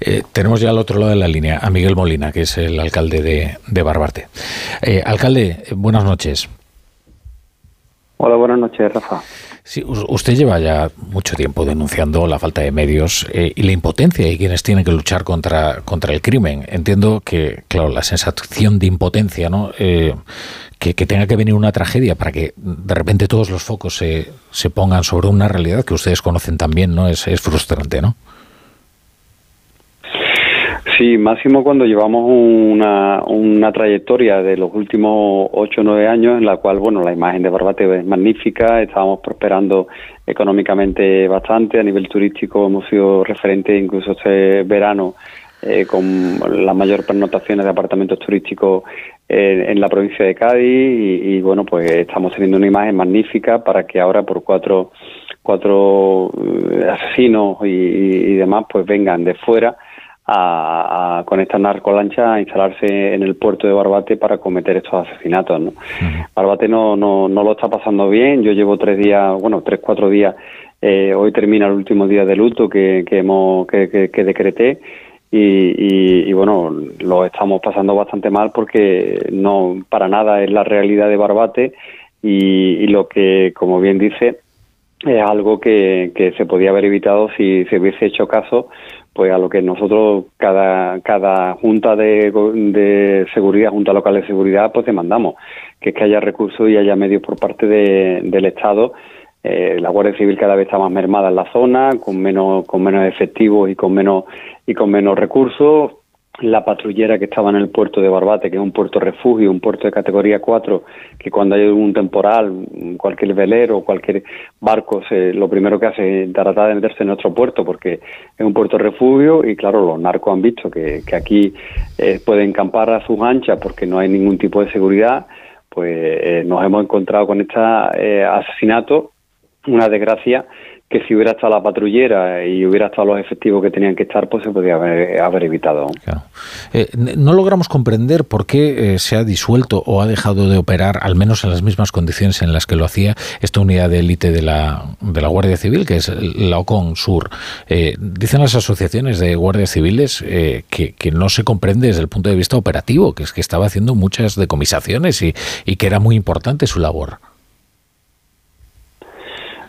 Eh, tenemos ya al otro lado de la línea a Miguel Molina, que es el alcalde de, de Barbarte. Eh, alcalde, buenas noches. Hola, buenas noches, Rafa. Sí, usted lleva ya mucho tiempo denunciando la falta de medios eh, y la impotencia y quienes tienen que luchar contra, contra el crimen. Entiendo que, claro, la sensación de impotencia, ¿no? Eh, que, tenga que venir una tragedia para que de repente todos los focos se, se pongan sobre una realidad que ustedes conocen también, ¿no? Es, es frustrante, ¿no? Sí, máximo cuando llevamos una, una trayectoria de los últimos ocho o nueve años en la cual, bueno, la imagen de Barbate es magnífica, estábamos prosperando económicamente bastante, a nivel turístico hemos sido referentes incluso este verano eh, con las mayores pernotaciones de apartamentos turísticos en, la provincia de Cádiz y, bueno, pues estamos teniendo una imagen magnífica para que ahora por cuatro, cuatro eh, asesinos y, y demás pues vengan de fuera a, con esta narcolancha a instalarse en el puerto de Barbate para cometer estos asesinatos. ¿no? Barbate no, no, no lo está pasando bien. Yo llevo tres días, bueno, tres, cuatro días. Eh, hoy termina el último día de luto que, que, hemos, que, que, decreté. Y, y, bueno, lo estamos pasando bastante mal porque no para nada es la realidad de Barbate y, y lo que, como bien dice, es algo que, que se podía haber evitado si se hubiese hecho caso pues a lo que nosotros cada cada junta de, de seguridad junta local de seguridad pues demandamos que es que haya recursos y haya medios por parte de, del estado. Eh, la guardia civil cada vez está más mermada en la zona con menos con menos efectivos y con menos y con menos recursos la patrullera que estaba en el puerto de Barbate, que es un puerto refugio, un puerto de categoría 4, que cuando hay un temporal, cualquier velero, cualquier barco, se, lo primero que hace es tratar de meterse en nuestro puerto, porque es un puerto refugio y claro, los narcos han visto que, que aquí eh, pueden campar a sus anchas porque no hay ningún tipo de seguridad, pues eh, nos hemos encontrado con este eh, asesinato, una desgracia que si hubiera estado la patrullera y hubiera estado los efectivos que tenían que estar, pues se podría haber, evitado. Eh, no logramos comprender por qué eh, se ha disuelto o ha dejado de operar, al menos en las mismas condiciones en las que lo hacía esta unidad de élite de la, de la Guardia Civil, que es la OCON Sur. Eh, dicen las asociaciones de guardias civiles que, que, no se comprende desde el punto de vista operativo, que es que estaba haciendo muchas decomisaciones y, y que era muy importante su labor.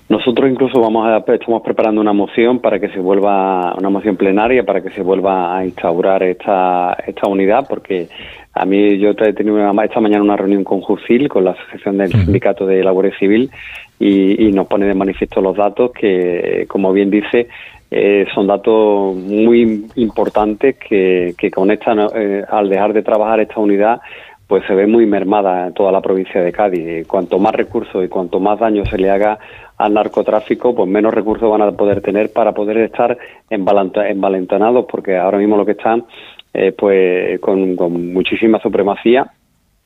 Nosotros incluso vamos a, estamos preparando una moción para que se vuelva, una moción plenaria para que se vuelva a instaurar esta, esta unidad, porque a mí yo he tenido esta mañana una reunión con Jucil, con la Asociación del Sindicato de la Guardia Civil, y, nos pone de manifiesto los datos que, como bien dice, eh, son datos muy importantes que, que con esta, eh, al dejar de trabajar esta unidad, pues se ve muy mermada en toda la provincia de Cádiz. Cuanto más recursos y cuanto más daño se le haga al narcotráfico, pues menos recursos van a poder tener para poder estar envalentonados, porque ahora mismo lo que están, eh, pues con, muchísima supremacía,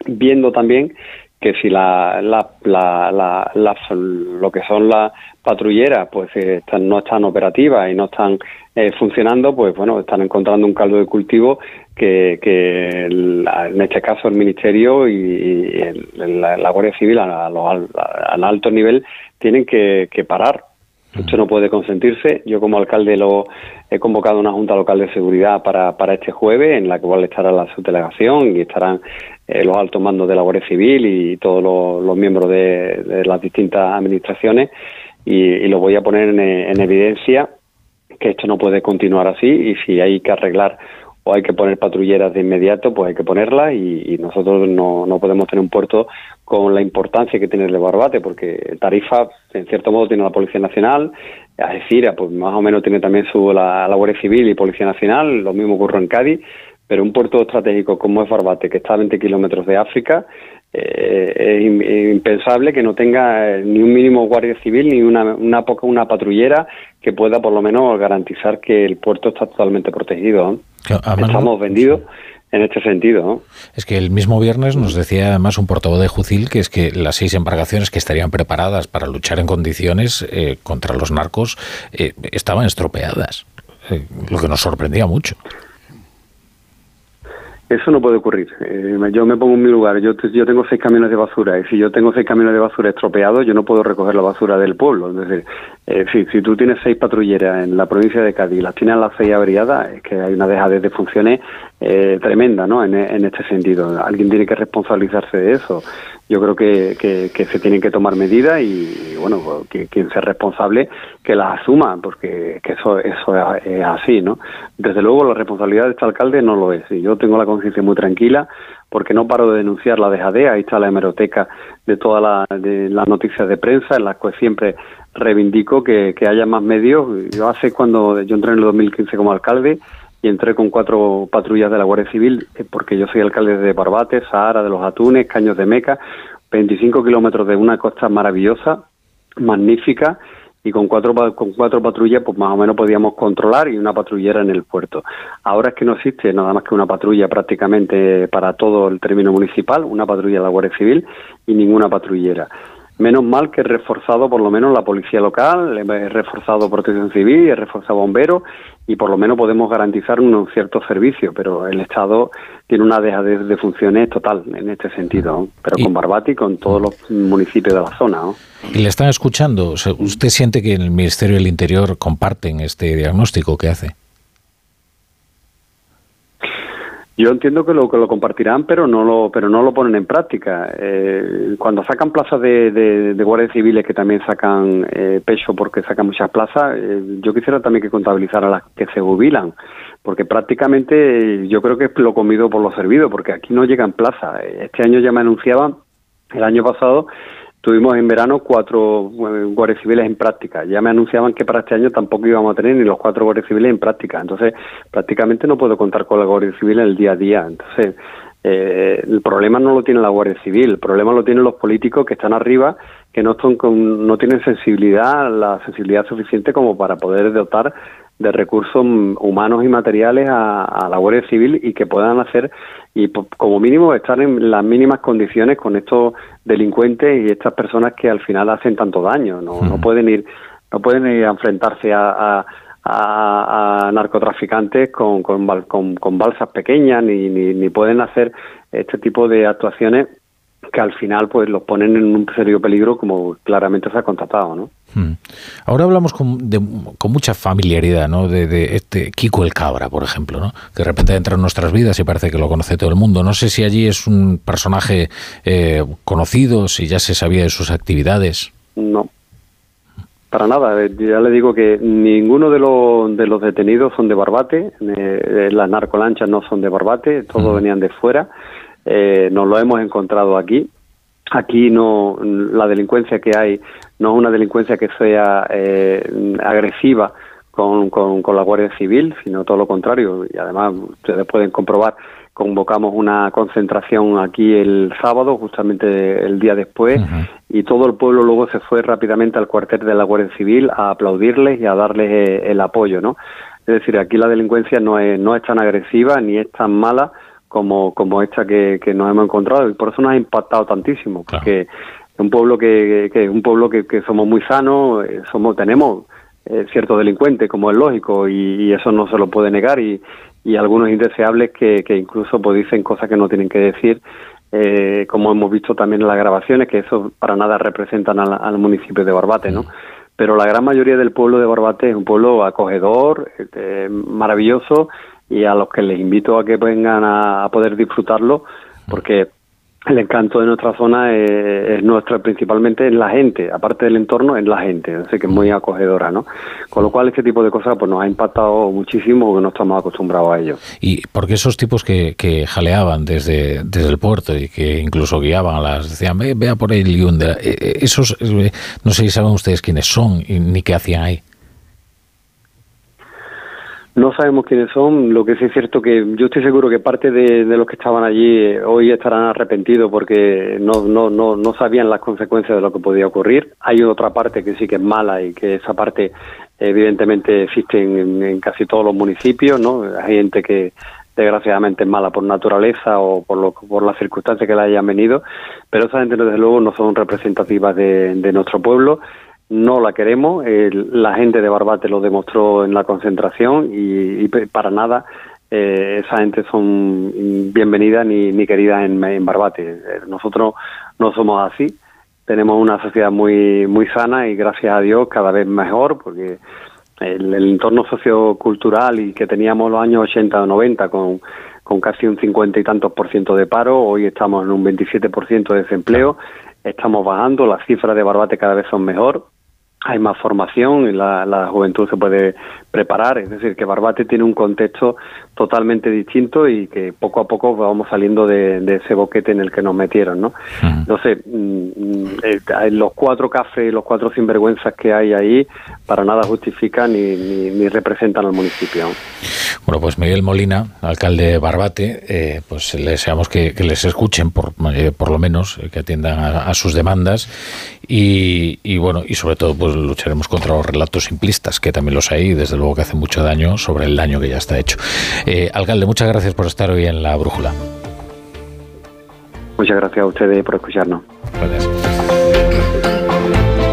viendo también que si la, la, la, lo que son las patrulleras pues eh, están, no están operativas y no están eh, funcionando, pues bueno, están encontrando un caldo de cultivo que, que en este caso el Ministerio y, la, Guardia Civil a, a, alto nivel tienen que, parar. Esto no puede consentirse. Yo como alcalde lo he convocado una junta local de seguridad para, para este jueves, en la cual estará la subdelegación y estarán eh, los altos mandos de la Guardia Civil y todos los, miembros de, las distintas administraciones. Y, lo voy a poner en evidencia que esto no puede continuar así y si hay que arreglar o hay que poner patrulleras de inmediato, pues hay que ponerlas y, nosotros no, no, podemos tener un puerto con la importancia que tiene el de Barbate, porque Tarifa, en cierto modo, tiene la Policía Nacional, Algeciras, pues más o menos tiene también su, la, Guardia Civil y Policía Nacional, lo mismo ocurre en Cádiz, pero un puerto estratégico como es Barbate, que está a 20 kilómetros de África, eh, es impensable que no tenga eh, ni un mínimo guardia civil ni una, una, una patrullera que pueda por lo menos garantizar que el puerto está totalmente protegido. Estamos vendidos en este sentido. Es que el mismo viernes nos decía además un portavoz de Jucil que es que las seis embarcaciones que estarían preparadas para luchar en condiciones eh, contra los narcos estaban estropeadas, lo que nos sorprendía mucho. Eso no puede ocurrir. Eh, yo me pongo en mi lugar. Yo, tengo seis camiones de basura y si yo tengo seis camiones de basura estropeados, yo no puedo recoger la basura del pueblo. Es decir, eh, si, si, tú tienes seis patrulleras en la provincia de Cádiz y las tienes las seis averiadas, es que hay una dejadez de funciones eh, tremenda ¿no? En, este sentido. Alguien tiene que responsabilizarse de eso. Yo creo que, que, se tienen que tomar medidas y, bueno, que, quien sea responsable que las asuma, porque que eso, eso es así. ¿no? Desde luego, la responsabilidad de este alcalde no lo es. Y yo tengo la conciencia muy tranquila porque no paro de denunciar la dejadez. Ahí está la hemeroteca de todas las noticias de prensa en las que siempre reivindico que, que haya más medios. Yo hace cuando yo entré en el 2015 como alcalde y entré con cuatro patrullas de la Guardia Civil, eh, porque yo soy alcalde de Barbate, Sahara de los Atunes, Caños de Meca, 25 kilómetros de una costa maravillosa, magnífica, y con cuatro, con cuatro patrullas pues más o menos podíamos controlar y una patrullera en el puerto. Ahora es que no existe nada más que una patrulla prácticamente para todo el término municipal, una patrulla de la Guardia Civil y ninguna patrullera. Menos mal que he reforzado por lo menos la policía local, he reforzado protección civil, he reforzado bomberos y por lo menos podemos garantizar un cierto servicio, pero el Estado tiene una dejadez de funciones total en este sentido, pero con Barbati y con todos los municipios de la zona. ¿Y le están escuchando? ¿Usted siente que el Ministerio del Interior comparten este diagnóstico que hace? Yo entiendo que lo que lo compartirán, pero no lo pero no lo ponen en práctica. Eh, cuando sacan plazas de, de, guardias civiles que también sacan eh, pecho porque sacan muchas plazas, eh, yo quisiera también que contabilizar a las que se jubilan, porque prácticamente yo creo que es lo comido por lo servido, porque aquí no llegan plazas. Este año ya me anunciaban, el año pasado Tuvimos en verano cuatro guardias civiles en práctica. Ya me anunciaban que para este año tampoco íbamos a tener ni los cuatro guardias civiles en práctica. Entonces, prácticamente no puedo contar con la guardia civil en el día a día. Entonces, eh, el problema no lo tiene la Guardia Civil, el problema lo tienen los políticos que están arriba, que no, son no tienen sensibilidad, la sensibilidad suficiente como para poder dotar de recursos humanos y materiales a, la Guardia Civil y que puedan hacer y como mínimo estar en las mínimas condiciones con estos delincuentes y estas personas que al final hacen tanto daño. No, no pueden ir no pueden ir a enfrentarse a, a, narcotraficantes con, con, con, balsas pequeñas ni, ni, ni pueden hacer este tipo de actuaciones que al final pues los ponen en un serio peligro como claramente se ha constatado, ¿no? Hmm. Ahora hablamos con, con mucha familiaridad, ¿no? De, este Kiko el Cabra, por ejemplo, ¿no? Que de repente entra en nuestras vidas y parece que lo conoce todo el mundo. No sé si allí es un personaje eh, conocido, si ya se sabía de sus actividades. No, para nada. Eh, ya le digo que ninguno de los, de los detenidos son de Barbate, eh, las narcolanchas no son de Barbate, todos venían de fuera eh, nos lo hemos encontrado aquí. Aquí no, la delincuencia que hay no es una delincuencia que sea eh, agresiva con, con, la Guardia Civil, sino todo lo contrario. Y además, ustedes pueden comprobar, convocamos una concentración aquí el sábado, justamente el día después, y todo el pueblo luego se fue rápidamente al cuartel de la Guardia Civil a aplaudirles y a darles eh, el apoyo, ¿no? Es decir, aquí la delincuencia no es, no es tan agresiva ni es tan mala como, como esta que, que nos hemos encontrado y por eso nos ha impactado tantísimo, porque es un pueblo que, que, un pueblo que, que somos muy sanos, eh, somos tenemos eh, ciertos delincuentes, como es lógico, y, eso no se lo puede negar, y, y algunos indeseables que, que incluso pues, dicen cosas que no tienen que decir, eh, como hemos visto también en las grabaciones, que eso para nada representan al, municipio de Barbate, ¿no? Pero la gran mayoría del pueblo de Barbate es un pueblo acogedor, eh, maravilloso, y a los que les invito a que vengan a, poder disfrutarlo, porque el encanto de nuestra zona es, nuestro, principalmente en la gente, aparte del entorno, en la gente, así que es muy acogedora, ¿no? Con lo cual este tipo de cosas pues nos ha impactado muchísimo porque no estamos acostumbrados a ello. Y porque esos tipos que, que jaleaban desde, desde el puerto y que incluso guiaban a las, decían, Ve, vea por ahí el eh, eh, esos, eh, no sé si saben ustedes quiénes son ni qué hacían ahí. No sabemos quiénes son, lo que sí es cierto que yo estoy seguro que parte de, los que estaban allí eh, hoy estarán arrepentidos porque no, no, no, no sabían las consecuencias de lo que podía ocurrir. Hay otra parte que sí que es mala y que esa parte evidentemente existe en, casi todos los municipios, ¿no? Hay gente que desgraciadamente es mala por naturaleza o por, lo, por las circunstancias que le hayan venido, pero esa gente desde luego no son representativas de, de nuestro pueblo no la queremos. la gente de Barbate lo demostró en la concentración y, para nada eh, esa gente son bienvenidas ni, ni queridas en, Barbate. Nosotros no somos así, tenemos una sociedad muy, muy sana y gracias a Dios cada vez mejor, porque el, entorno sociocultural y que teníamos los años 80 o 90 con, con casi un 50 y tantos por ciento de paro, hoy estamos en un 27 por ciento de desempleo, estamos bajando, las cifras de Barbate cada vez son mejor hay más formación y la, juventud se puede preparar. Es decir, que Barbate tiene un contexto totalmente distinto y que poco a poco vamos saliendo de, ese boquete en el que nos metieron. ¿no? No sé, mm, mm, eh, los cuatro cafés, los cuatro sinvergüenzas que hay ahí, para nada justifican ni, ni, representan al municipio. Bueno, pues Miguel Molina, alcalde de Barbate, eh, pues le deseamos que, les escuchen, por, eh, por lo menos, que atiendan a, sus demandas y, y, bueno, y sobre todo, pues lucharemos contra los relatos simplistas, que también los hay, desde luego que hace mucho daño sobre el daño que ya está hecho. Eh, alcalde, muchas gracias por estar hoy en la brújula. Muchas gracias a ustedes por escucharnos. Gracias.